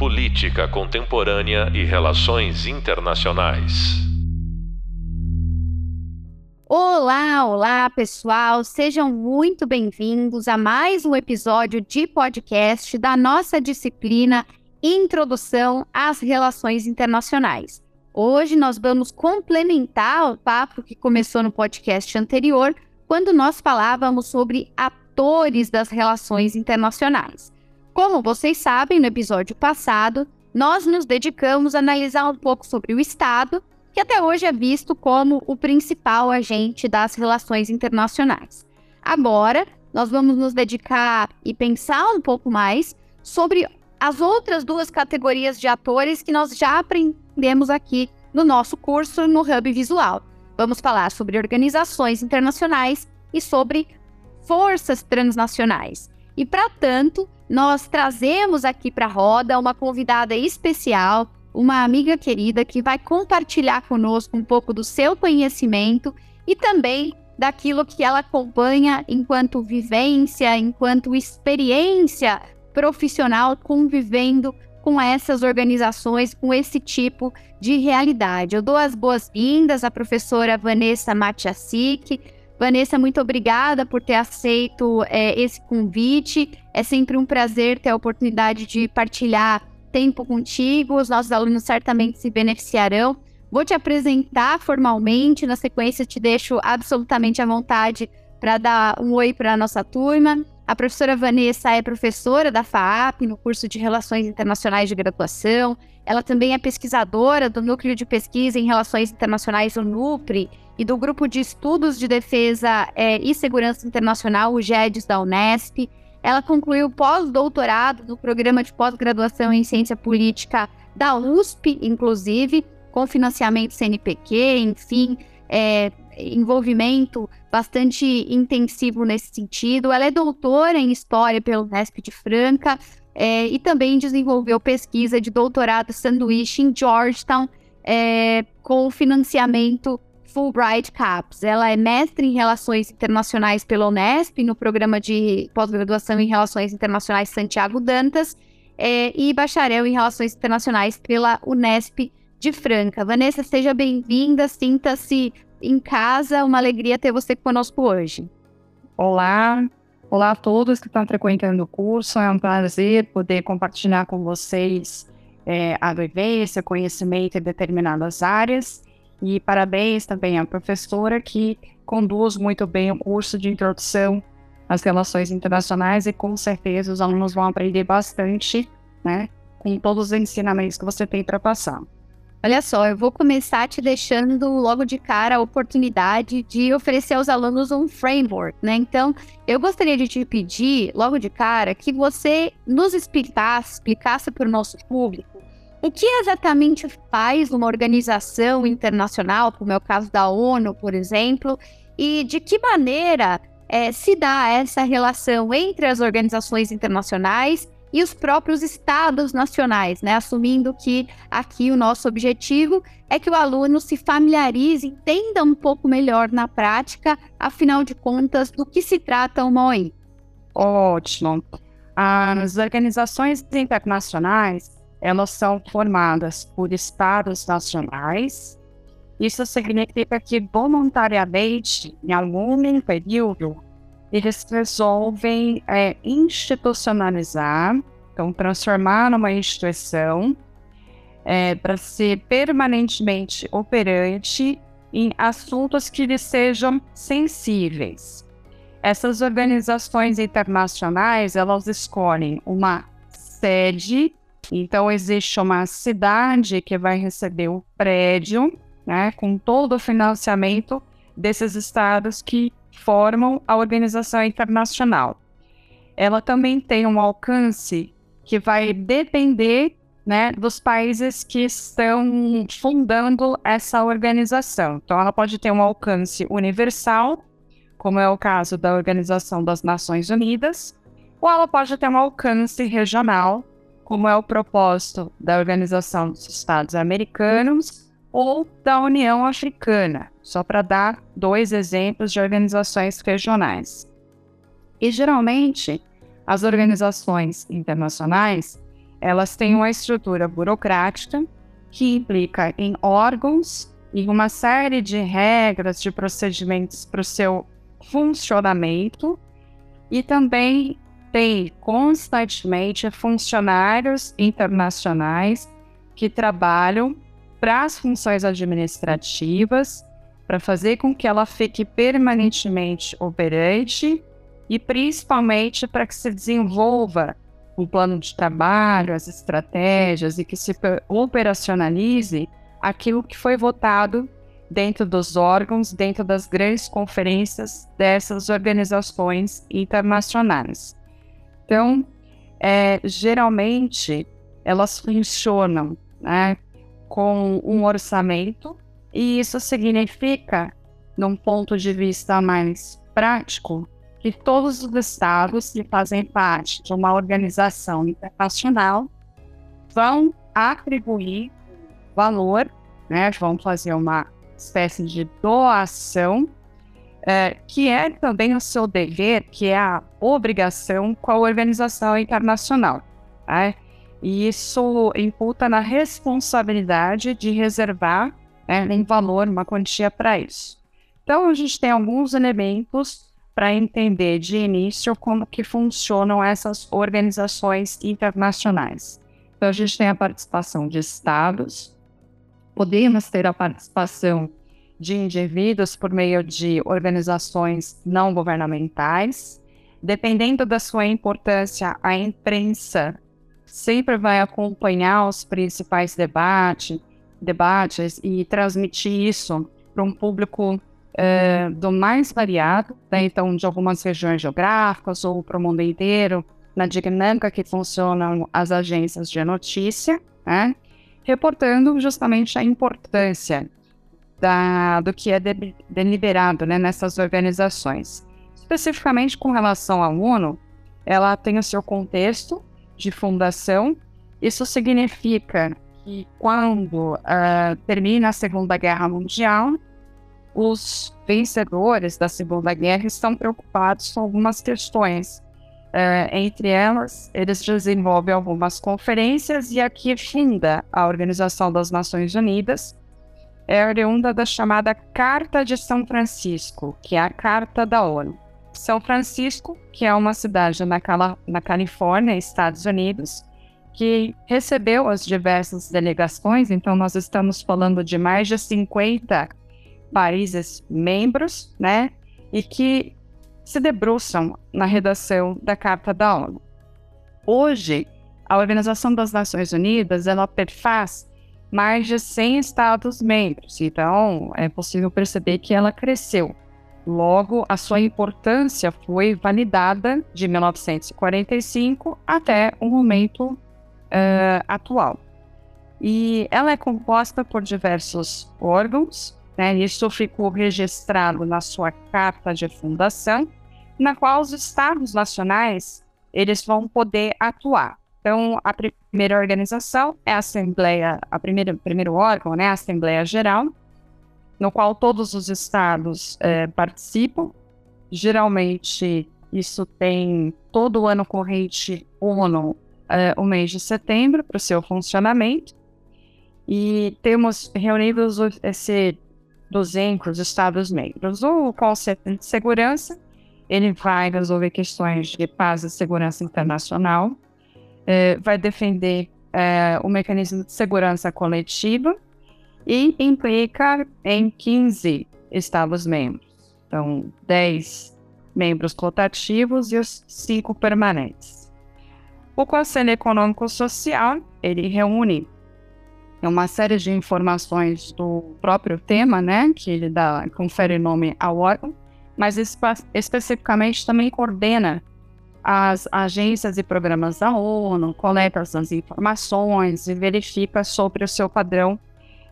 Política Contemporânea e Relações Internacionais. Olá, olá pessoal, sejam muito bem-vindos a mais um episódio de podcast da nossa disciplina Introdução às Relações Internacionais. Hoje nós vamos complementar o papo que começou no podcast anterior, quando nós falávamos sobre atores das relações internacionais. Como vocês sabem, no episódio passado, nós nos dedicamos a analisar um pouco sobre o Estado, que até hoje é visto como o principal agente das relações internacionais. Agora, nós vamos nos dedicar e pensar um pouco mais sobre as outras duas categorias de atores que nós já aprendemos aqui no nosso curso no Hub Visual. Vamos falar sobre organizações internacionais e sobre forças transnacionais. E para tanto, nós trazemos aqui para a roda uma convidada especial, uma amiga querida que vai compartilhar conosco um pouco do seu conhecimento e também daquilo que ela acompanha enquanto vivência, enquanto experiência profissional convivendo com essas organizações, com esse tipo de realidade. Eu dou as boas-vindas à professora Vanessa Matiasik, Vanessa, muito obrigada por ter aceito é, esse convite. É sempre um prazer ter a oportunidade de partilhar tempo contigo. Os nossos alunos certamente se beneficiarão. Vou te apresentar formalmente, na sequência te deixo absolutamente à vontade para dar um oi para a nossa turma. A professora Vanessa é professora da FAAP no curso de Relações Internacionais de Graduação. Ela também é pesquisadora do Núcleo de Pesquisa em Relações Internacionais, o NUPRE, e do Grupo de Estudos de Defesa é, e Segurança Internacional, o GEDES da Unesp. Ela concluiu pós-doutorado no programa de pós-graduação em Ciência Política da USP, inclusive, com financiamento CNPq, enfim, é, envolvimento bastante intensivo nesse sentido. Ela é doutora em História pelo Unesp de Franca é, e também desenvolveu pesquisa de doutorado sanduíche em Georgetown, é, com financiamento Fulbright CAPS. Ela é mestre em Relações Internacionais pela Unesp, no programa de pós-graduação em Relações Internacionais Santiago Dantas, é, e bacharel em Relações Internacionais pela Unesp de Franca. Vanessa, seja bem-vinda, sinta-se em casa, uma alegria ter você conosco hoje. Olá, olá a todos que estão frequentando o curso, é um prazer poder compartilhar com vocês é, a vivência, conhecimento em determinadas áreas. E parabéns também à professora que conduz muito bem o curso de introdução às relações internacionais e com certeza os alunos vão aprender bastante, né, com todos os ensinamentos que você tem para passar. Olha só, eu vou começar te deixando logo de cara a oportunidade de oferecer aos alunos um framework, né? Então, eu gostaria de te pedir, logo de cara, que você nos explicasse, explicasse para o nosso público o que exatamente faz uma organização internacional, como é o caso da ONU, por exemplo, e de que maneira é, se dá essa relação entre as organizações internacionais e os próprios estados nacionais, né? Assumindo que aqui o nosso objetivo é que o aluno se familiarize, entenda um pouco melhor na prática, afinal de contas, do que se trata uma OI. Ótimo. As organizações internacionais elas são formadas por estados nacionais. Isso significa que voluntariamente, em algum período, eles resolvem é, institucionalizar, então transformar numa instituição é, para ser permanentemente operante em assuntos que lhes sejam sensíveis. Essas organizações internacionais, elas escolhem uma sede então, existe uma cidade que vai receber o prédio, né, com todo o financiamento desses estados que formam a organização internacional. Ela também tem um alcance que vai depender né, dos países que estão fundando essa organização. Então, ela pode ter um alcance universal, como é o caso da Organização das Nações Unidas, ou ela pode ter um alcance regional, como é o propósito da Organização dos Estados Americanos ou da União Africana, só para dar dois exemplos de organizações regionais. E geralmente, as organizações internacionais, elas têm uma estrutura burocrática que implica em órgãos e uma série de regras, de procedimentos para o seu funcionamento e também tem constantemente funcionários internacionais que trabalham para as funções administrativas, para fazer com que ela fique permanentemente operante e principalmente para que se desenvolva o plano de trabalho, as estratégias e que se operacionalize aquilo que foi votado dentro dos órgãos, dentro das grandes conferências dessas organizações internacionais. Então, é, geralmente, elas funcionam né, com um orçamento, e isso significa, num ponto de vista mais prático, que todos os estados que fazem parte de uma organização internacional vão atribuir valor, né, vão fazer uma espécie de doação, é, que é também o seu dever, que é a obrigação com a organização internacional. Né? E isso imputa na responsabilidade de reservar né, um valor, uma quantia para isso. Então, a gente tem alguns elementos para entender de início como que funcionam essas organizações internacionais. Então, a gente tem a participação de estados, podemos ter a participação de indivíduos por meio de organizações não governamentais. Dependendo da sua importância, a imprensa sempre vai acompanhar os principais debate, debates e transmitir isso para um público é, do mais variado, né? então de algumas regiões geográficas ou para o mundo inteiro, na dinâmica que funcionam as agências de notícia, né? reportando justamente a importância da, do que é de, deliberado né, nessas organizações. Especificamente com relação à ONU, ela tem o seu contexto de fundação. Isso significa que quando uh, termina a Segunda Guerra Mundial, os vencedores da Segunda Guerra estão preocupados com algumas questões Uh, entre elas, eles desenvolvem algumas conferências e aqui funda a Organização das Nações Unidas, é oriunda da chamada Carta de São Francisco, que é a Carta da ONU. São Francisco, que é uma cidade na, Cala na Califórnia, Estados Unidos, que recebeu as diversas delegações, então nós estamos falando de mais de 50 países membros, né? E que se debruçam na redação da Carta da ONU. Hoje, a Organização das Nações Unidas ela perfaz mais de 100 Estados-membros, então é possível perceber que ela cresceu. Logo, a sua importância foi validada de 1945 até o momento uh, atual. E ela é composta por diversos órgãos, né? Isso ficou registrado na sua carta de fundação, na qual os estados nacionais eles vão poder atuar. Então, a primeira organização é a Assembleia, a primeira primeiro órgão, né, a Assembleia Geral, no qual todos os estados é, participam. Geralmente, isso tem todo o ano corrente ONU, é, o mês de setembro, para o seu funcionamento. E temos reunidos esse 200 estados-membros. O Conselho de Segurança ele vai resolver questões de paz e segurança internacional, é, vai defender é, o mecanismo de segurança coletiva e implica em 15 Estados-membros. Então, 10 membros rotativos e os 5 permanentes. O Conselho Econômico Social, ele reúne uma série de informações do próprio tema, né, que ele dá, confere nome ao órgão, mas espe especificamente também coordena as agências e programas da ONU, coleta as informações e verifica sobre o seu padrão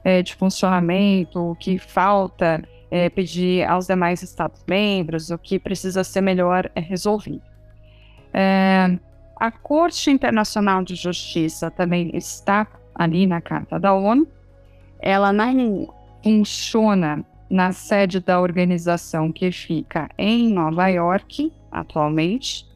é, de funcionamento, o que falta é, pedir aos demais Estados-membros, o que precisa ser melhor é, resolvido. A Corte Internacional de Justiça também está ali na Carta da ONU. Ela não funciona na sede da organização que fica em Nova York, atualmente.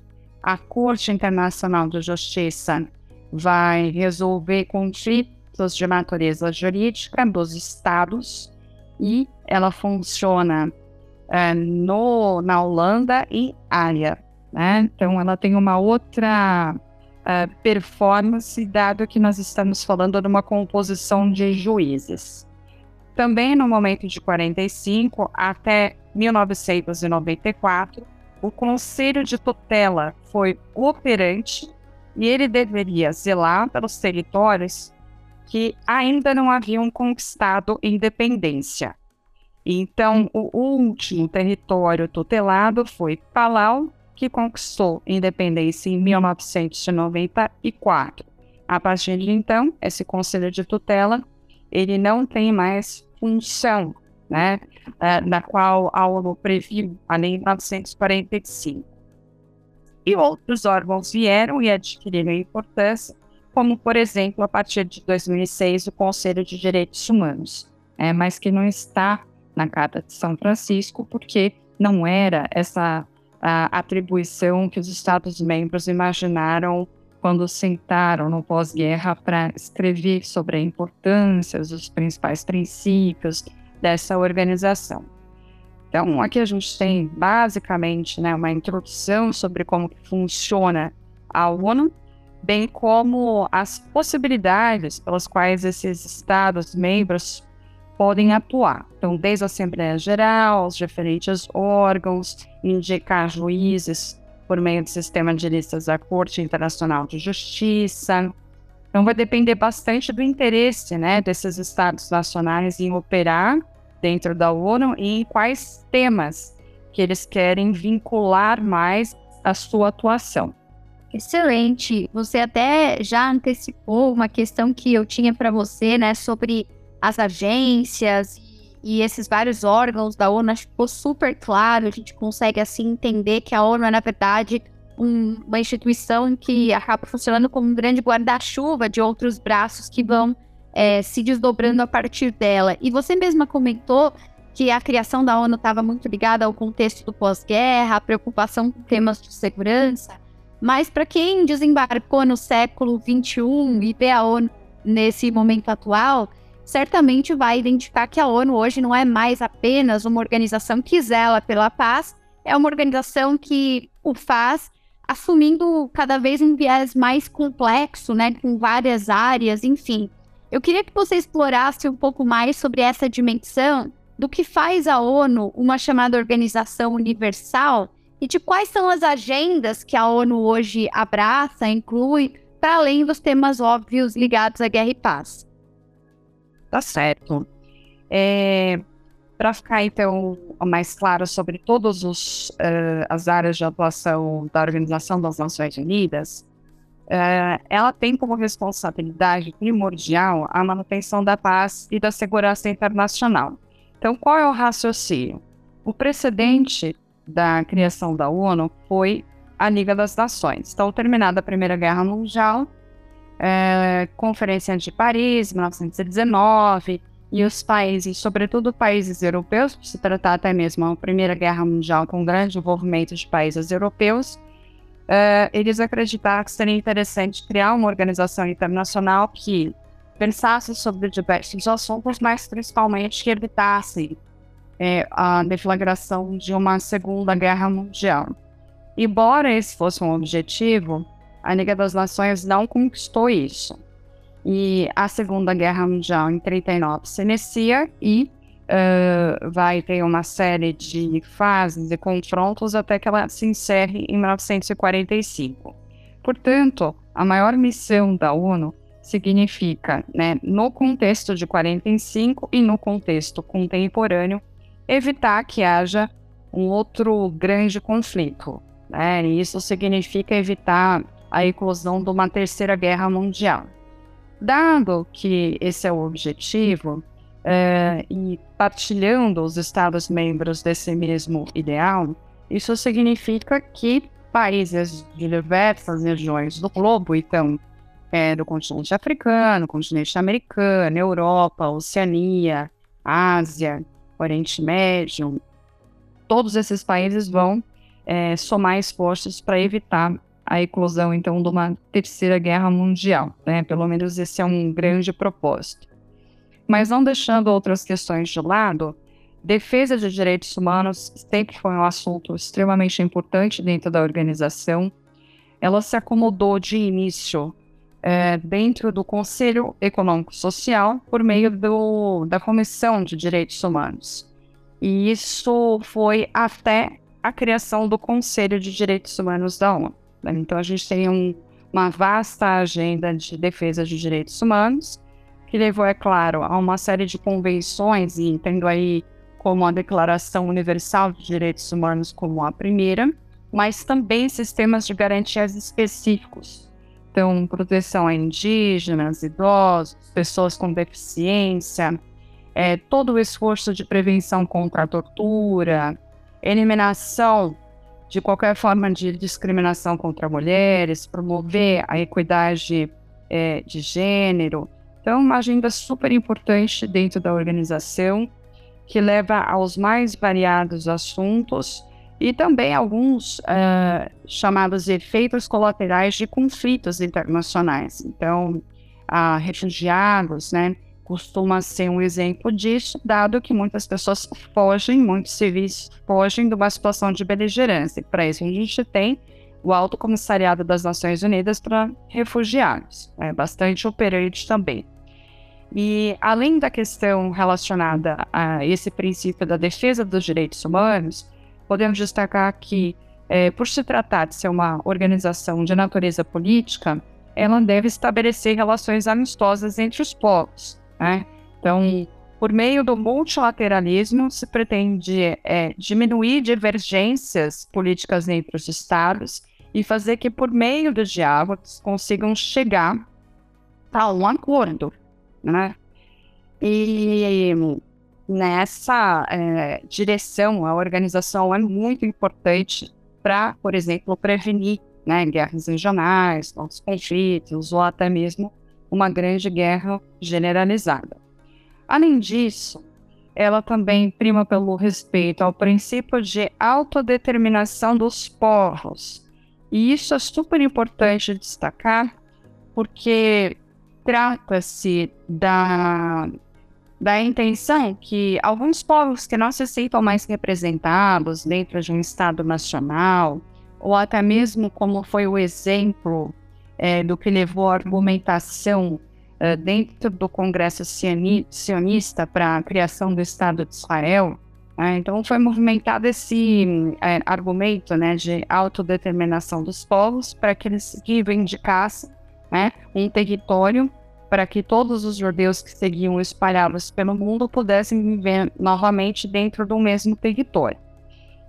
A Corte Internacional de Justiça vai resolver conflitos de natureza jurídica dos estados e ela funciona é, no, na Holanda e área. Né? Então, ela tem uma outra uh, performance, dado que nós estamos falando de uma composição de juízes. Também no momento de 45 até 1994, o Conselho de Tutela foi operante e ele deveria zelar pelos territórios que ainda não haviam conquistado independência. Então, o último território tutelado foi Palau, que conquistou independência em 1994. A partir de então, esse conselho de tutela ele não tem mais função né, da é, qual a ONU previu a Lei 1945. E outros órgãos vieram e adquiriram importância, como, por exemplo, a partir de 2006, o Conselho de Direitos Humanos, é, mas que não está na Carta de São Francisco, porque não era essa atribuição que os Estados-membros imaginaram quando sentaram no pós-guerra para escrever sobre a importância, os principais princípios dessa organização. Então, aqui a gente tem basicamente né, uma introdução sobre como funciona a ONU, bem como as possibilidades pelas quais esses Estados-membros podem atuar. Então, desde a Assembleia Geral, os diferentes órgãos, indicar juízes por meio do sistema de listas da Corte Internacional de Justiça, então, vai depender bastante do interesse né, desses estados nacionais em operar dentro da ONU e em quais temas que eles querem vincular mais a sua atuação. Excelente. Você até já antecipou uma questão que eu tinha para você, né, sobre as agências e esses vários órgãos da ONU. Acho que ficou super claro. A gente consegue assim entender que a ONU é na verdade um, uma instituição que acaba funcionando como um grande guarda-chuva de outros braços que vão é, se desdobrando a partir dela. E você mesma comentou que a criação da ONU estava muito ligada ao contexto do pós-guerra, a preocupação com temas de segurança. Mas para quem desembarcou no século XXI e vê a ONU nesse momento atual, certamente vai identificar que a ONU hoje não é mais apenas uma organização que zela pela paz, é uma organização que o faz assumindo cada vez um viés mais complexo, né, com várias áreas, enfim. Eu queria que você explorasse um pouco mais sobre essa dimensão do que faz a ONU uma chamada organização universal e de quais são as agendas que a ONU hoje abraça, inclui, para além dos temas óbvios ligados à guerra e paz. Tá certo. É, para ficar, então, mais claro sobre todas uh, as áreas de atuação da Organização das Nações Unidas, uh, ela tem como responsabilidade primordial a manutenção da paz e da segurança internacional. Então, qual é o raciocínio? O precedente da criação da ONU foi a Liga das Nações. Então, terminada a Primeira Guerra Mundial, uh, Conferência de Paris, 1919, e os países, sobretudo países europeus, se tratar até mesmo a Primeira Guerra Mundial com grande envolvimento de países europeus, uh, eles acreditaram que seria interessante criar uma organização internacional que pensasse sobre diversos assuntos, mas principalmente que evitasse é, a deflagração de uma Segunda Guerra Mundial. Embora esse fosse um objetivo, a Liga das Nações não conquistou isso. E a Segunda Guerra Mundial, em 39, se inicia e uh, vai ter uma série de fases e confrontos até que ela se encerre em 1945. Portanto, a maior missão da ONU significa, né, no contexto de 45 e no contexto contemporâneo, evitar que haja um outro grande conflito. Né? E isso significa evitar a eclosão de uma terceira guerra mundial. Dado que esse é o objetivo, é, e partilhando os Estados-membros desse mesmo ideal, isso significa que países de diversas regiões do globo, então, é, do continente africano, continente americano, Europa, Oceania, Ásia, Oriente Médio, todos esses países vão é, somar esforços para evitar a eclosão, então, de uma terceira guerra mundial. Né? Pelo menos esse é um grande propósito. Mas não deixando outras questões de lado, defesa de direitos humanos sempre foi um assunto extremamente importante dentro da organização. Ela se acomodou de início é, dentro do Conselho Econômico Social por meio do, da Comissão de Direitos Humanos. E isso foi até a criação do Conselho de Direitos Humanos da ONU. Então, a gente tem um, uma vasta agenda de defesa de direitos humanos, que levou, é claro, a uma série de convenções, e tendo aí como a Declaração Universal de Direitos Humanos como a primeira, mas também sistemas de garantias específicos. Então, proteção a indígenas, idosos, pessoas com deficiência, é, todo o esforço de prevenção contra a tortura, eliminação de qualquer forma de discriminação contra mulheres, promover a equidade é, de gênero. Então, uma agenda super importante dentro da organização, que leva aos mais variados assuntos e também alguns uh, chamados efeitos colaterais de conflitos internacionais. Então, uh, refugiados, né, costuma ser um exemplo disso, dado que muitas pessoas fogem, muitos civis fogem de uma situação de beligerância. Para isso, a gente tem o Alto Comissariado das Nações Unidas para Refugiados, é bastante operante também. E além da questão relacionada a esse princípio da defesa dos direitos humanos, podemos destacar que, é, por se tratar de ser uma organização de natureza política, ela deve estabelecer relações amistosas entre os povos, né? Então, por meio do multilateralismo, se pretende é, diminuir divergências políticas entre os estados e fazer que, por meio dos diálogos, consigam chegar a um acordo. Né? E nessa é, direção, a organização é muito importante para, por exemplo, prevenir né, guerras regionais, novos conflitos, ou até mesmo uma grande guerra generalizada. Além disso, ela também prima pelo respeito ao princípio de autodeterminação dos povos. E isso é super importante destacar, porque trata-se da, da intenção que alguns povos que não se aceitam mais representados dentro de um Estado nacional, ou até mesmo como foi o exemplo é, do que levou a argumentação é, dentro do Congresso sionista para a criação do Estado de Israel. Né? Então, foi movimentado esse é, argumento né, de autodeterminação dos povos para que eles reivindicassem né, um território para que todos os judeus que seguiam espalhados pelo mundo pudessem viver novamente dentro do mesmo território.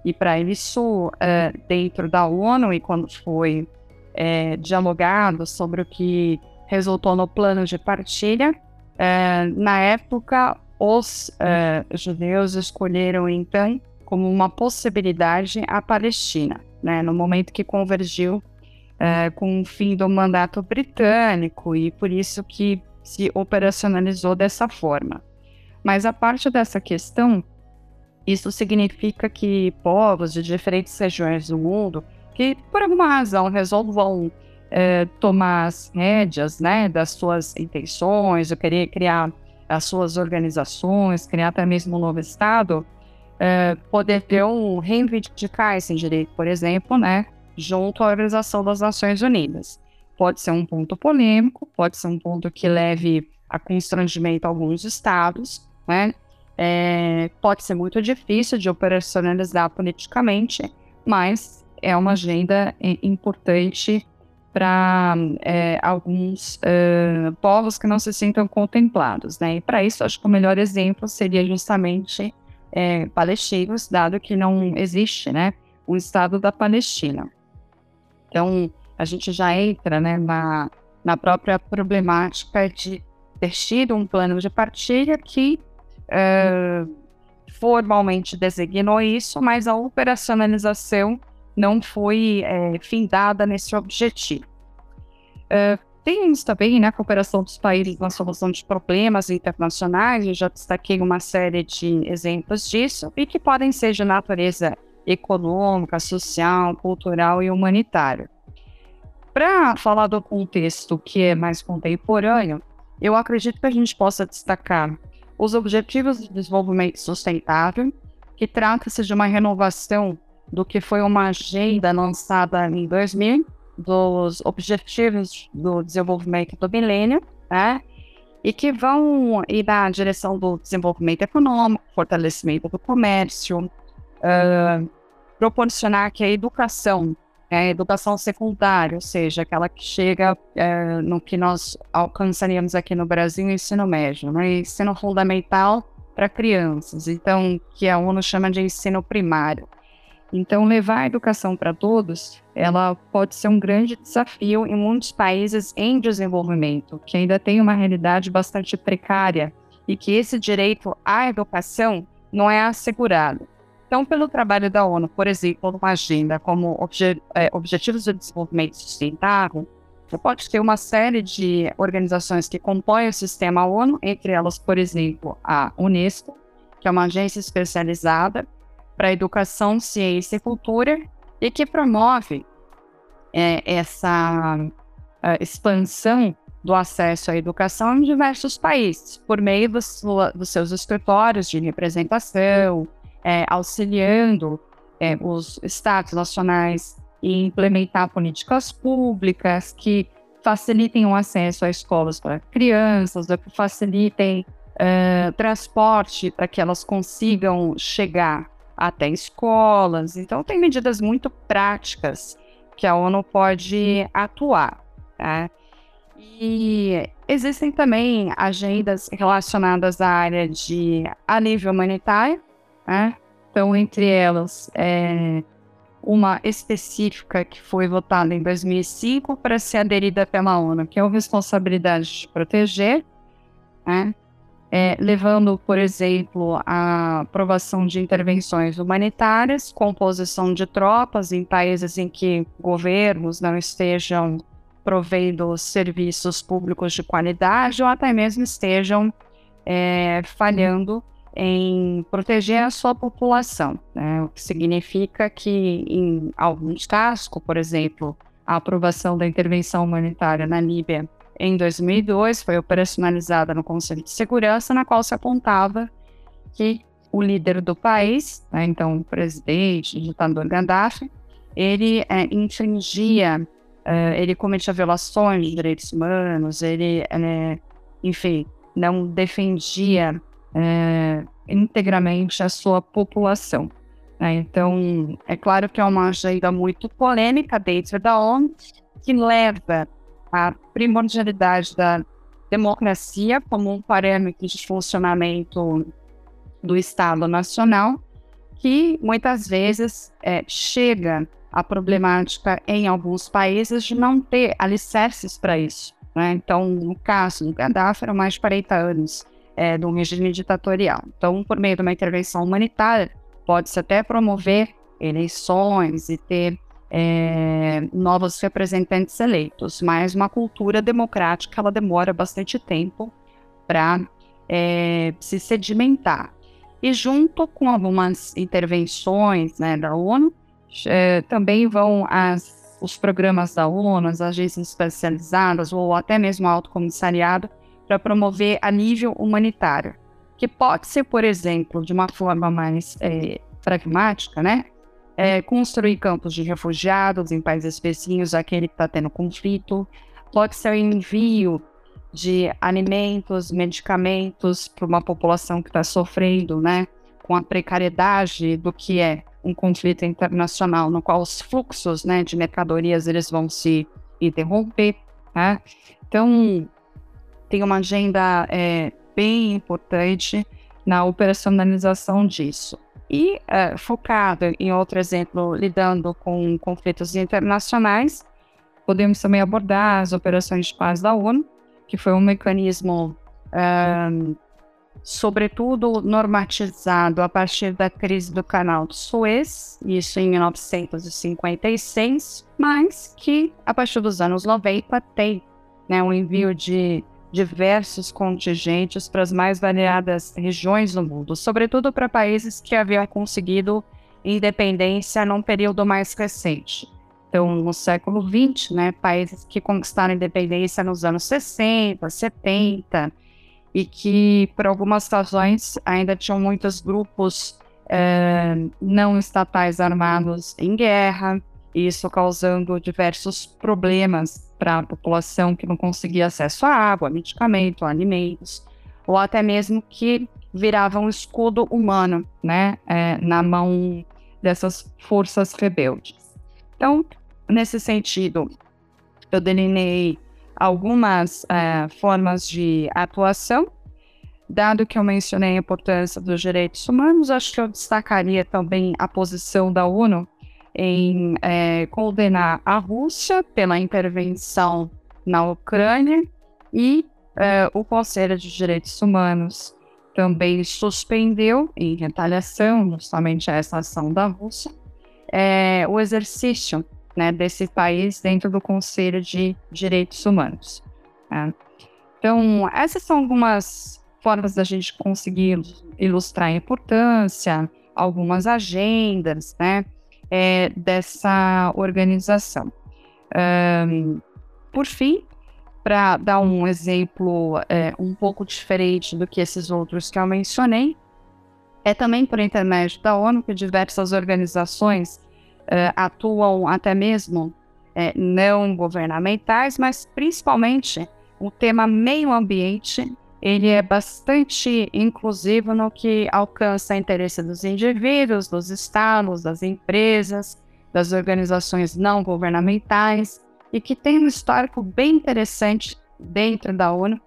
E para isso, é, dentro da ONU, e quando foi é, dialogado sobre o que resultou no plano de partilha. É, na época, os judeus escolheram então como uma possibilidade a Palestina, né, no momento que convergiu é, com o fim do mandato britânico e por isso que se operacionalizou dessa forma. Mas a parte dessa questão, isso significa que povos de diferentes regiões do mundo que por alguma razão resolvam é, tomar as rédeas né, das suas intenções, ou querer criar as suas organizações, criar até mesmo um novo Estado, é, poder ter um reivindicar esse direito, por exemplo, né, junto à Organização das Nações Unidas. Pode ser um ponto polêmico, pode ser um ponto que leve a constrangimento a alguns estados, né? É, pode ser muito difícil de operacionalizar politicamente, mas é uma agenda é, importante para é, alguns é, povos que não se sintam contemplados, né? E para isso, acho que o melhor exemplo seria justamente é, palestinos, dado que não existe, né, um Estado da Palestina. Então, a gente já entra, né, na, na própria problemática de ter tido um plano de partilha que é, formalmente designou isso, mas a operacionalização não foi é, findada nesse objetivo. Uh, temos também né, a cooperação dos países na solução de problemas internacionais, eu já destaquei uma série de exemplos disso, e que podem ser de natureza econômica, social, cultural e humanitária. Para falar do contexto que é mais contemporâneo, eu acredito que a gente possa destacar os Objetivos de Desenvolvimento Sustentável, que trata-se de uma renovação do que foi uma agenda lançada em 2000, dos Objetivos do Desenvolvimento do Milênio, né? e que vão ir na direção do desenvolvimento econômico, fortalecimento do comércio, uh, proporcionar que a educação, né, a educação secundária, ou seja, aquela que chega uh, no que nós alcançaríamos aqui no Brasil, ensino médio, né, ensino fundamental para crianças, então que a ONU chama de ensino primário. Então, levar a educação para todos, ela pode ser um grande desafio em muitos países em desenvolvimento, que ainda tem uma realidade bastante precária e que esse direito à educação não é assegurado. Então, pelo trabalho da ONU, por exemplo, numa agenda como Obje é, Objetivos de Desenvolvimento Sustentável, você pode ter uma série de organizações que compõem o sistema ONU, entre elas, por exemplo, a Unesco, que é uma agência especializada para educação, ciência e cultura e que promove é, essa expansão do acesso à educação em diversos países, por meio dos, dos seus escritórios de representação, é, auxiliando é, os estados nacionais em implementar políticas públicas que facilitem o acesso a escolas para crianças, que facilitem uh, transporte para que elas consigam chegar até escolas. Então, tem medidas muito práticas que a ONU pode atuar. Tá? E existem também agendas relacionadas à área de alívio humanitário. Né? Então, entre elas, é uma específica que foi votada em 2005 para ser aderida pela ONU, que é a responsabilidade de proteger. Né? é, levando, por exemplo, à aprovação de intervenções humanitárias, composição de tropas em países em que governos não estejam provendo serviços públicos de qualidade ou até mesmo estejam é, falhando em proteger a sua população, né? o que significa que, em alguns casos, por exemplo, a aprovação da intervenção humanitária na Líbia em 2002, foi operacionalizada no Conselho de Segurança, na qual se apontava que o líder do país, né, então o presidente, o ditador Gaddafi, ele é, infringia, é, ele cometia violações de direitos humanos, ele, é, enfim, não defendia é, integramente a sua população. Né? Então, é claro que é uma agenda muito polêmica dentro da ONU, que leva a primordialidade da democracia como um parâmetro de funcionamento do Estado Nacional, que muitas vezes é, chega a problemática em alguns países de não ter alicerces para isso. Né? Então, no caso do Gaddafi, eram mais de 40 anos é, do regime ditatorial. Então, por meio de uma intervenção humanitária, pode-se até promover eleições e ter é, novos representantes eleitos, mas uma cultura democrática ela demora bastante tempo para é, se sedimentar. E junto com algumas intervenções né, da ONU, é, também vão as, os programas da ONU, as agências especializadas ou até mesmo o Alto Comissariado para promover a nível humanitário, que pode ser, por exemplo, de uma forma mais é, pragmática, né? é, construir campos de refugiados em países vizinhos, aquele que está tendo conflito, pode ser o envio de alimentos, medicamentos para uma população que está sofrendo, né, com a precariedade do que é um conflito internacional, no qual os fluxos, né, de mercadorias eles vão se interromper, né? Então tem uma agenda é, bem importante na operacionalização disso. E uh, focado em outro exemplo, lidando com conflitos internacionais, podemos também abordar as operações de paz da ONU, que foi um mecanismo, um, sobretudo, normatizado a partir da crise do canal do Suez, isso em 1956, mas que, a partir dos anos 90, tem né, um envio de diversos contingentes para as mais variadas regiões do mundo, sobretudo para países que haviam conseguido independência num período mais recente. Então, no século XX, né, países que conquistaram independência nos anos 60, 70, e que, por algumas razões, ainda tinham muitos grupos é, não estatais armados em guerra, isso causando diversos problemas para a população que não conseguia acesso à água, medicamento, alimentos, ou até mesmo que virava um escudo humano, né, é, na mão dessas forças rebeldes. Então, nesse sentido, eu delineei algumas é, formas de atuação. Dado que eu mencionei a importância dos direitos humanos, acho que eu destacaria também a posição da ONU em é, condenar a Rússia pela intervenção na Ucrânia e é, o Conselho de Direitos Humanos também suspendeu, em retaliação justamente a essa ação da Rússia, é, o exercício né, desse país dentro do Conselho de Direitos Humanos. Né? Então, essas são algumas formas da gente conseguir ilustrar a importância, algumas agendas, né, é, dessa organização. Um, por fim, para dar um exemplo é, um pouco diferente do que esses outros que eu mencionei, é também por intermédio da ONU que diversas organizações uh, atuam até mesmo uh, não governamentais, mas principalmente o tema meio ambiente, ele é bastante inclusivo no que alcança o interesse dos indivíduos, dos estados, das empresas, das organizações não governamentais e que tem um histórico bem interessante dentro da ONU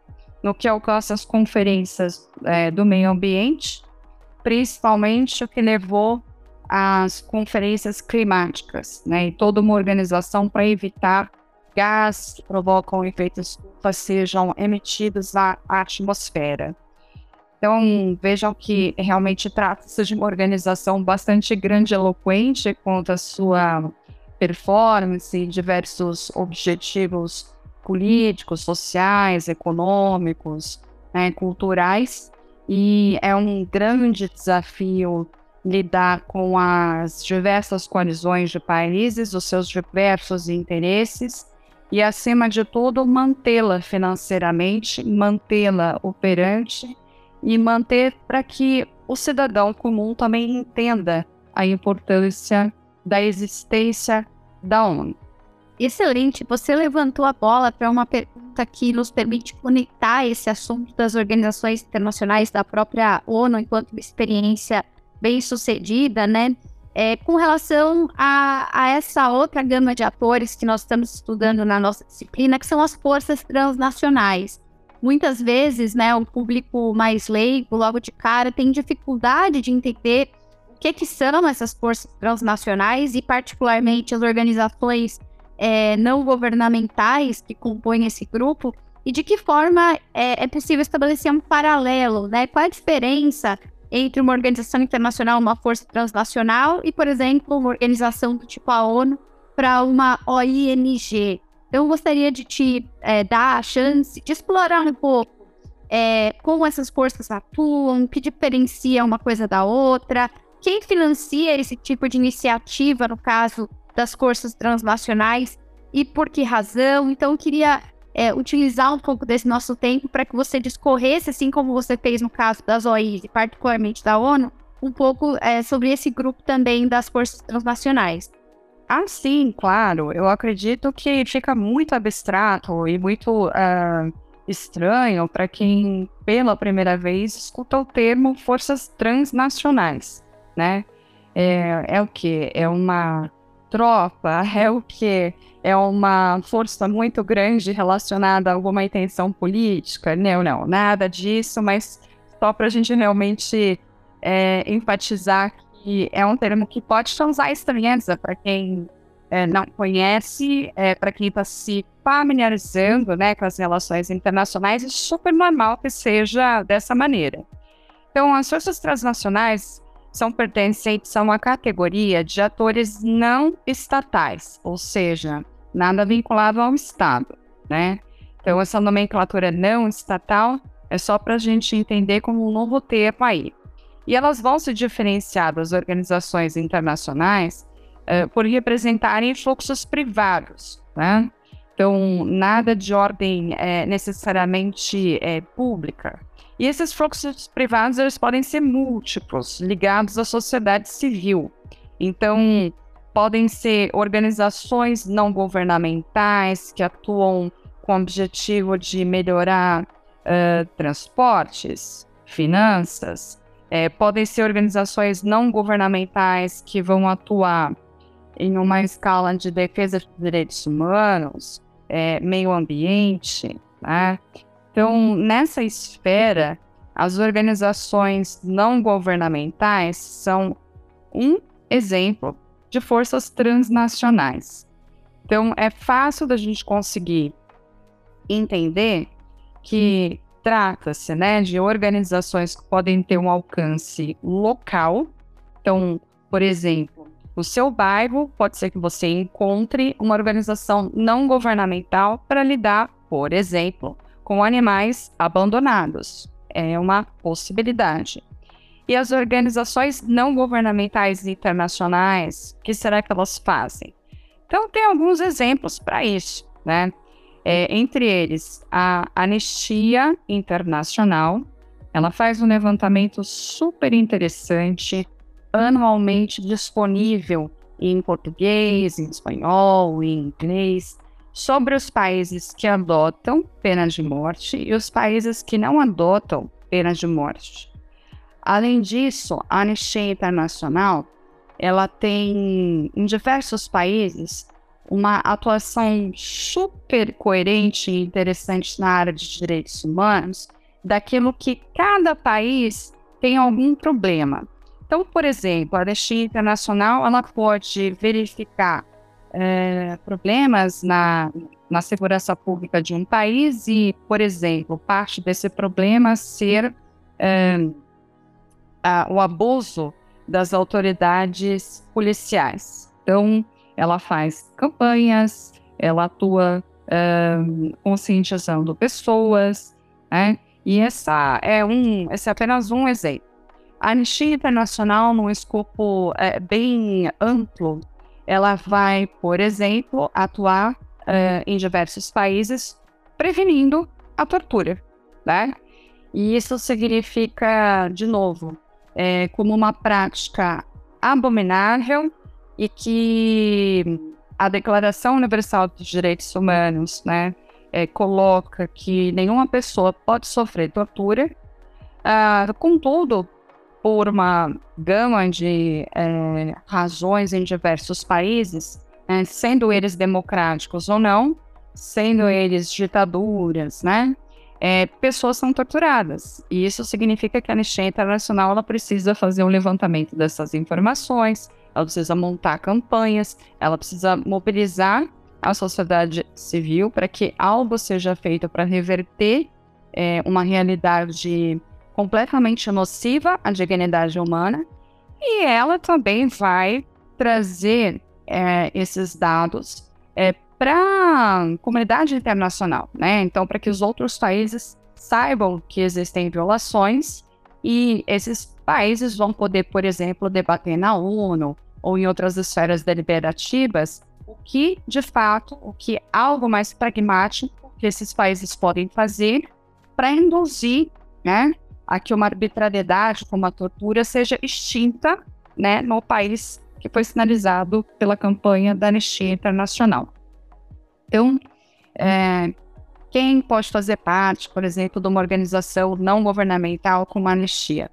no que alcança as conferências é, do meio ambiente, principalmente o que levou as conferências climáticas, né, e toda uma organização para evitar gás que provocam efeitos sejam emitidos na atmosfera. Então, vejam que realmente trata-se de uma organização bastante grande e eloquente quanto à sua performance diversos objetivos políticos, sociais, econômicos, né, culturais, e é um grande desafio lidar com as diversas coalizões de países, os seus diversos interesses e, acima de tudo, mantê-la financeiramente, mantê-la operante e manter para que o cidadão comum também entenda a importância da existência da ONU. Excelente, você levantou a bola para uma pergunta que nos permite conectar esse assunto das organizações internacionais da própria ONU enquanto uma experiência bem sucedida, né? É, com relação a, a, essa outra gama de atores que nós estamos estudando na nossa disciplina, que são as forças transnacionais. Muitas vezes, né, o público mais leigo, logo de cara, tem dificuldade de entender o que, que são essas forças transnacionais e, particularmente, as organizações é, não governamentais que compõem esse grupo e de que forma é, é possível estabelecer um paralelo, né? Qual a diferença entre uma organização internacional, uma força transnacional, e, por exemplo, uma organização do tipo a ONU para uma OING. Então, eu gostaria de te é, dar a chance de explorar um pouco é, como essas forças atuam, que diferencia uma coisa da outra, quem financia esse tipo de iniciativa, no caso das forças transnacionais, e por que razão. Então, eu queria é, utilizar um pouco desse nosso tempo para que você discorresse, assim como você fez no caso das OIs e particularmente da ONU, um pouco é, sobre esse grupo também das forças transnacionais. Ah, sim, claro. Eu acredito que fica muito abstrato e muito uh, estranho para quem, pela primeira vez, escuta o termo forças transnacionais, né? É, é o que? É uma tropa? O que? é uma força muito grande relacionada a alguma intenção política. Não, não, nada disso, mas só para a gente realmente é, enfatizar que é um termo que pode causar estranheza para quem é, não conhece, é, para quem está se familiarizando né, com as relações internacionais, é super normal que seja dessa maneira. Então, as forças transnacionais são pertencentes a uma categoria de atores não estatais, ou seja, nada vinculado ao Estado, né? Então, essa nomenclatura não estatal é só para a gente entender como um novo termo aí. E elas vão se diferenciar das organizações internacionais uh, por representarem fluxos privados, né? Então, nada de ordem é, necessariamente é, pública. E esses fluxos privados eles podem ser múltiplos, ligados à sociedade civil. Então, podem ser organizações não governamentais que atuam com o objetivo de melhorar uh, transportes, finanças. É, podem ser organizações não governamentais que vão atuar em uma escala de defesa de direitos humanos, é, meio ambiente, né? Então, nessa esfera, as organizações não governamentais são um exemplo de forças transnacionais. Então, é fácil da gente conseguir entender que trata-se né, de organizações que podem ter um alcance local. Então, por exemplo, no seu bairro, pode ser que você encontre uma organização não governamental para lidar, por exemplo, com animais abandonados. É uma possibilidade. E as organizações não governamentais internacionais, o que será que elas fazem? Então, tem alguns exemplos para isso, né? É, entre eles, a Anistia Internacional, ela faz um levantamento super interessante anualmente disponível em português, em espanhol, em inglês, sobre os países que adotam pena de morte e os países que não adotam pena de morte. Além disso, a Anistia Internacional ela tem em diversos países uma atuação super coerente e interessante na área de direitos humanos, daquilo que cada país tem algum problema. Então, por exemplo, a Anistia Internacional ela pode verificar é, problemas na, na segurança pública de um país e, por exemplo, parte desse problema ser é, a, o abuso das autoridades policiais. Então, ela faz campanhas, ela atua é, conscientizando pessoas, né? E essa é um, esse é apenas um exemplo. A Anistia Internacional, num escopo é, bem amplo, ela vai, por exemplo, atuar uh, em diversos países prevenindo a tortura, né? E isso significa, de novo, é, como uma prática abominável e que a Declaração Universal dos Direitos Humanos, né, é, coloca que nenhuma pessoa pode sofrer tortura. Uh, contudo, por uma gama de é, razões em diversos países, né, sendo eles democráticos ou não, sendo uhum. eles ditaduras, né? É, pessoas são torturadas. E isso significa que a Anistia Internacional ela precisa fazer um levantamento dessas informações, ela precisa montar campanhas, ela precisa mobilizar a sociedade civil para que algo seja feito para reverter é, uma realidade completamente nociva à dignidade humana, e ela também vai trazer é, esses dados é, para a comunidade internacional, né? Então, para que os outros países saibam que existem violações e esses países vão poder, por exemplo, debater na ONU ou em outras esferas deliberativas o que, de fato, o que algo mais pragmático que esses países podem fazer para induzir, né, a que uma arbitrariedade como a tortura seja extinta né, no país que foi sinalizado pela campanha da Anistia Internacional. Então, é, quem pode fazer parte, por exemplo, de uma organização não governamental como a Anistia?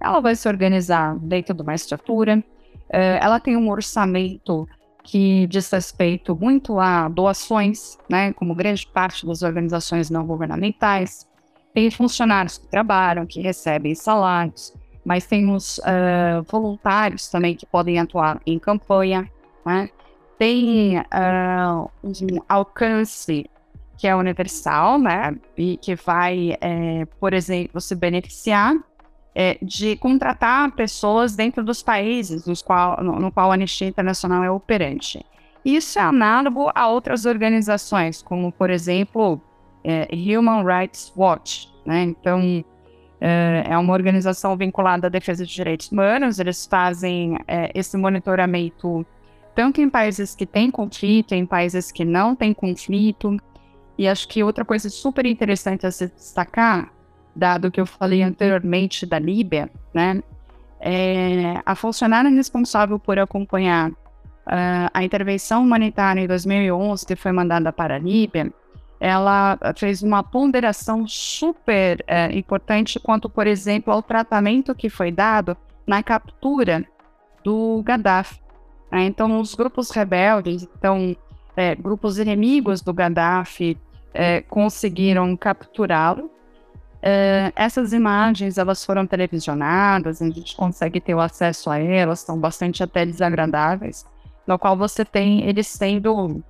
Ela vai se organizar dentro de uma estrutura, é, ela tem um orçamento que diz respeito muito a doações, né, como grande parte das organizações não governamentais, tem funcionários que trabalham, que recebem salários, mas tem os uh, voluntários também que podem atuar em campanha, né? Tem uh, um alcance que é universal, né? E que vai, é, por exemplo, se beneficiar é, de contratar pessoas dentro dos países nos qual, no, no qual a Anistia Internacional é operante. Isso é análogo a outras organizações, como, por exemplo, é, Human Rights Watch. Né? Então, é, é uma organização vinculada à defesa de direitos humanos, eles fazem é, esse monitoramento tanto em países que têm conflito, em países que não têm conflito. E acho que outra coisa super interessante a se destacar, dado que eu falei anteriormente da Líbia, né, é a funcionária responsável por acompanhar uh, a intervenção humanitária em 2011, que foi mandada para a Líbia, ela fez uma ponderação super uh, importante quanto, por exemplo, ao tratamento que foi dado na captura do Gaddafi. Né? Então, os grupos rebeldes, então, é, grupos inimigos do Gaddafi, é, conseguiram capturá-lo. É, essas imagens elas foram televisionadas, a gente consegue ter o acesso a elas, são bastante até desagradáveis, no qual você tem ele sendo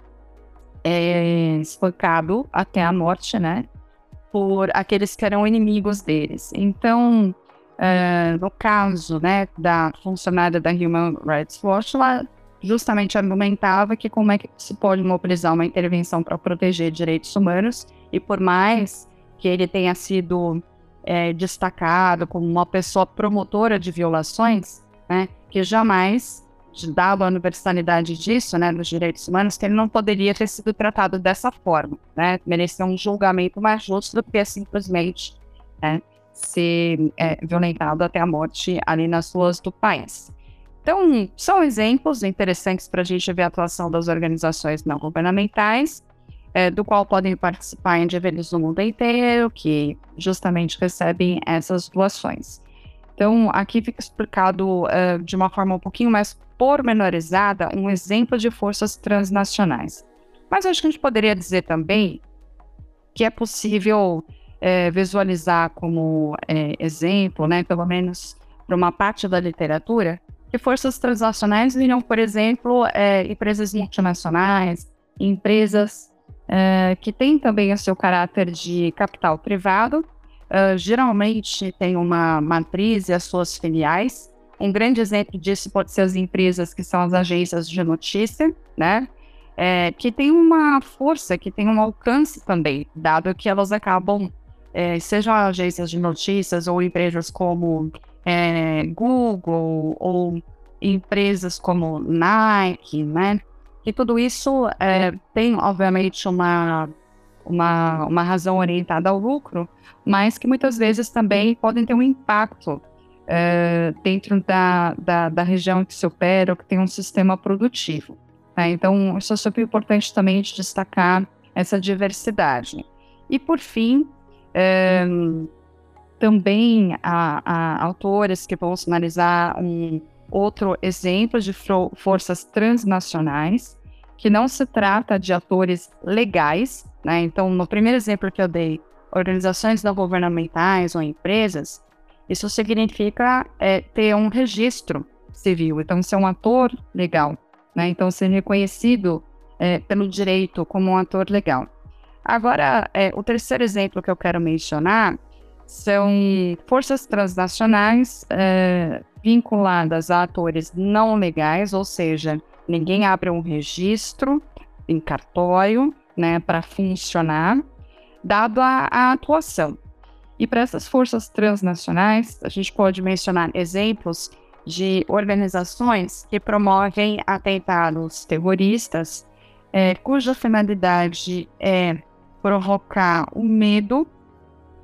é, espancado até a morte, né? Por aqueles que eram inimigos deles. Então, é, no caso, né, da funcionária da Human Rights Watch, ela justamente argumentava que como é que se pode mobilizar uma intervenção para proteger direitos humanos e por mais que ele tenha sido é, destacado como uma pessoa promotora de violações, né, que jamais, dado a universalidade disso, né, dos direitos humanos, que ele não poderia ter sido tratado dessa forma, né, merecia um julgamento mais justo do que simplesmente né, ser é, violentado até a morte ali nas ruas do país. Então, são exemplos interessantes para a gente ver a atuação das organizações não governamentais, é, do qual podem participar indivíduos do mundo inteiro, que justamente recebem essas doações. Então, aqui fica explicado uh, de uma forma um pouquinho mais pormenorizada um exemplo de forças transnacionais. Mas acho que a gente poderia dizer também que é possível é, visualizar como é, exemplo, né, pelo menos para uma parte da literatura, que forças transnacionais viram, por exemplo, é, empresas multinacionais, empresas é, que têm também o seu caráter de capital privado, é, geralmente tem uma matriz e as suas filiais. Um grande exemplo disso pode ser as empresas que são as agências de notícia, né? É, que tem uma força, que tem um alcance também, dado que elas acabam, é, sejam agências de notícias ou empresas como é, Google ou empresas como Nike, né? E tudo isso é, tem, obviamente, uma, uma, uma razão orientada ao lucro, mas que muitas vezes também podem ter um impacto é, dentro da, da, da, região que se opera, ou que tem um sistema produtivo. Né? Então, isso é super importante também de destacar essa diversidade. E, por fim, é, também há, há autores que vão sinalizar um outro exemplo de forças transnacionais, que não se trata de atores legais, né? Então, no primeiro exemplo que eu dei, organizações não governamentais ou empresas, isso significa é, ter um registro civil, então ser um ator legal, né? Então, ser reconhecido é, pelo direito como um ator legal. Agora, é, o terceiro exemplo que eu quero mencionar são forças transnacionais é, vinculadas a atores não legais, ou seja, ninguém abre um registro em cartório né, para funcionar, dado a, a atuação. E para essas forças transnacionais, a gente pode mencionar exemplos de organizações que promovem atentados terroristas, é, cuja finalidade é provocar o medo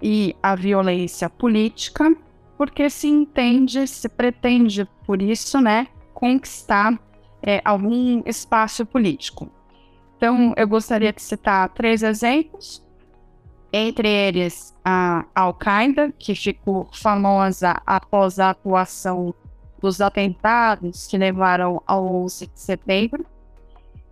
e a violência política, porque se entende, se pretende, por isso, né, conquistar é, algum espaço político. Então, eu gostaria de citar três exemplos, entre eles a Al-Qaeda, que ficou famosa após a atuação dos atentados que levaram ao 11 de setembro.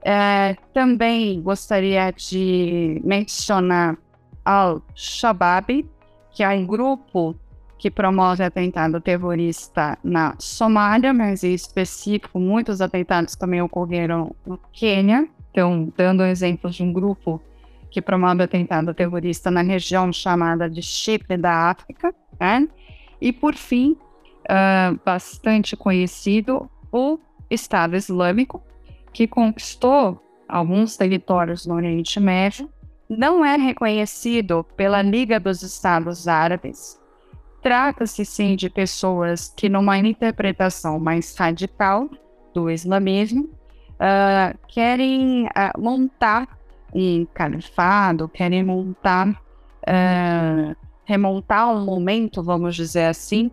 É, também gostaria de mencionar Al-Shabaab, que é um grupo que promove atentado terrorista na Somália, mas em específico muitos atentados também ocorreram no Quênia. Então, dando um exemplo de um grupo que promove atentado terrorista na região chamada de Chipre da África. Né? E, por fim, uh, bastante conhecido, o Estado Islâmico, que conquistou alguns territórios no Oriente Médio não é reconhecido pela Liga dos Estados Árabes. Trata-se sim de pessoas que, numa interpretação mais radical do islamismo, uh, querem uh, montar um califado, querem montar, uh, remontar um momento, vamos dizer assim,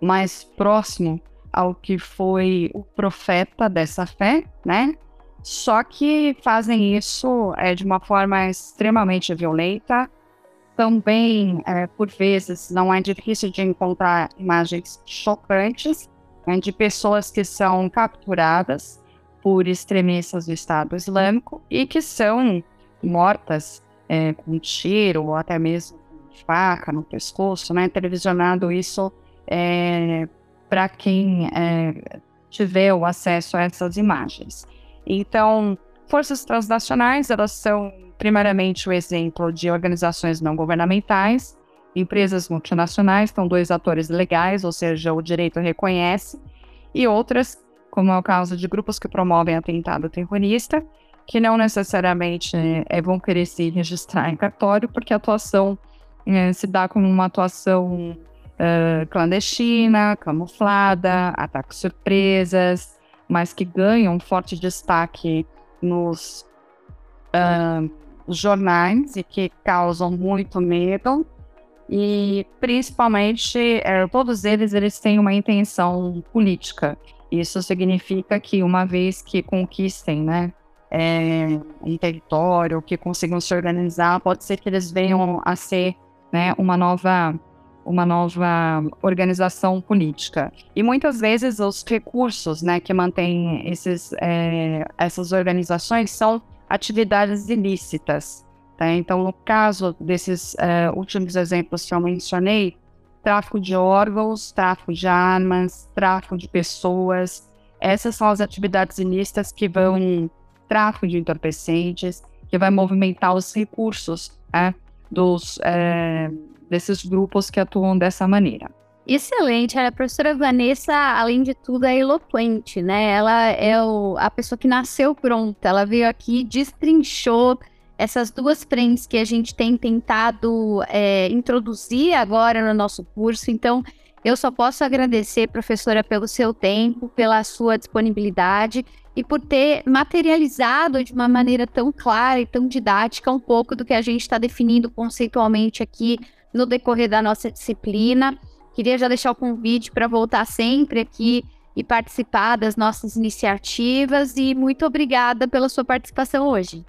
mais próximo ao que foi o profeta dessa fé, né? Só que fazem isso é, de uma forma extremamente violenta. Também, é, por vezes, não é difícil de encontrar imagens chocantes né, de pessoas que são capturadas por extremistas do Estado Islâmico e que são mortas é, com tiro ou até mesmo com faca no pescoço, né? Televisionado isso é, para quem é, tiver o acesso a essas imagens. Então, forças transnacionais, elas são primeiramente o exemplo de organizações não governamentais, empresas multinacionais, são dois atores legais, ou seja, o direito reconhece, e outras, como é o caso de grupos que promovem atentado terrorista, que não necessariamente é, vão querer se registrar em cartório, porque a atuação é, se dá como uma atuação clandestina, camuflada, ataques surpresas, mas que ganham um forte destaque nos uh, jornais e que causam muito medo. E principalmente, é, todos eles, eles têm uma intenção política. Isso significa que uma vez que conquistem, né, é, um território, que consigam se organizar, pode ser que eles venham a ser, né, uma nova uma nova organização política. E muitas vezes os recursos né, que mantêm esses, é, essas organizações são atividades ilícitas. Tá? Então, no caso desses é, últimos exemplos que eu mencionei, tráfico de órgãos, tráfico de armas, tráfico de pessoas, essas são as atividades ilícitas que vão tráfico de entorpecentes, que vai movimentar os recursos né, dos, é, desses grupos que atuam dessa maneira. Excelente, a professora Vanessa, além de tudo, é eloquente, né? Ela é o, a pessoa que nasceu pronta, ela veio aqui, destrinchou essas duas frentes que a gente tem tentado é, introduzir agora no nosso curso. Então, eu só posso agradecer, professora, pelo seu tempo, pela sua disponibilidade e por ter materializado de uma maneira tão clara e tão didática um pouco do que a gente está definindo conceitualmente aqui no decorrer da nossa disciplina. Queria já deixar o convite para voltar sempre aqui e participar das nossas iniciativas e muito obrigada pela sua participação hoje.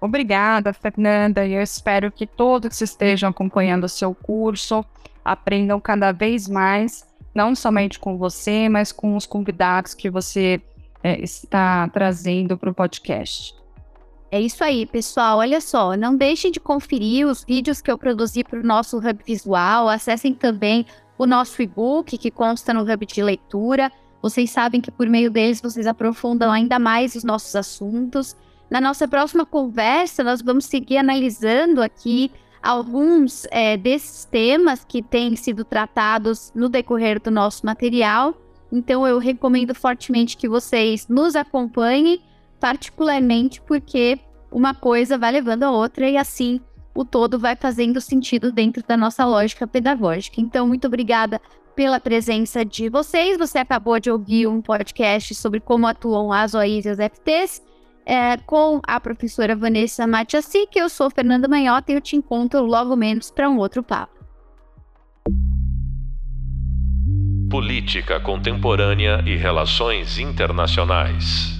Obrigada, Fernanda, e eu espero que todos estejam acompanhando o seu curso aprendam cada vez mais, não somente com você, mas com os convidados que você é, está trazendo para o podcast. É isso aí, pessoal. Olha só, não deixem de conferir os vídeos que eu produzi para o nosso Hub Visual. Acessem também o nosso e-book que consta no Hub de Leitura. Vocês sabem que por meio deles vocês aprofundam ainda mais os nossos assuntos. Na nossa próxima conversa, nós vamos seguir analisando aqui alguns é, desses temas que têm sido tratados no decorrer do nosso material. Então, eu recomendo fortemente que vocês nos acompanhem particularmente porque uma coisa vai levando a outra e assim o todo vai fazendo sentido dentro da nossa lógica pedagógica. Então, muito obrigada pela presença de vocês. Você acabou de ouvir um podcast sobre como atuam as OIs e os FTs é, com a professora Vanessa Matiassi, que eu sou Fernanda Manhota e eu te encontro logo menos para um outro papo. Política Contemporânea e Relações Internacionais.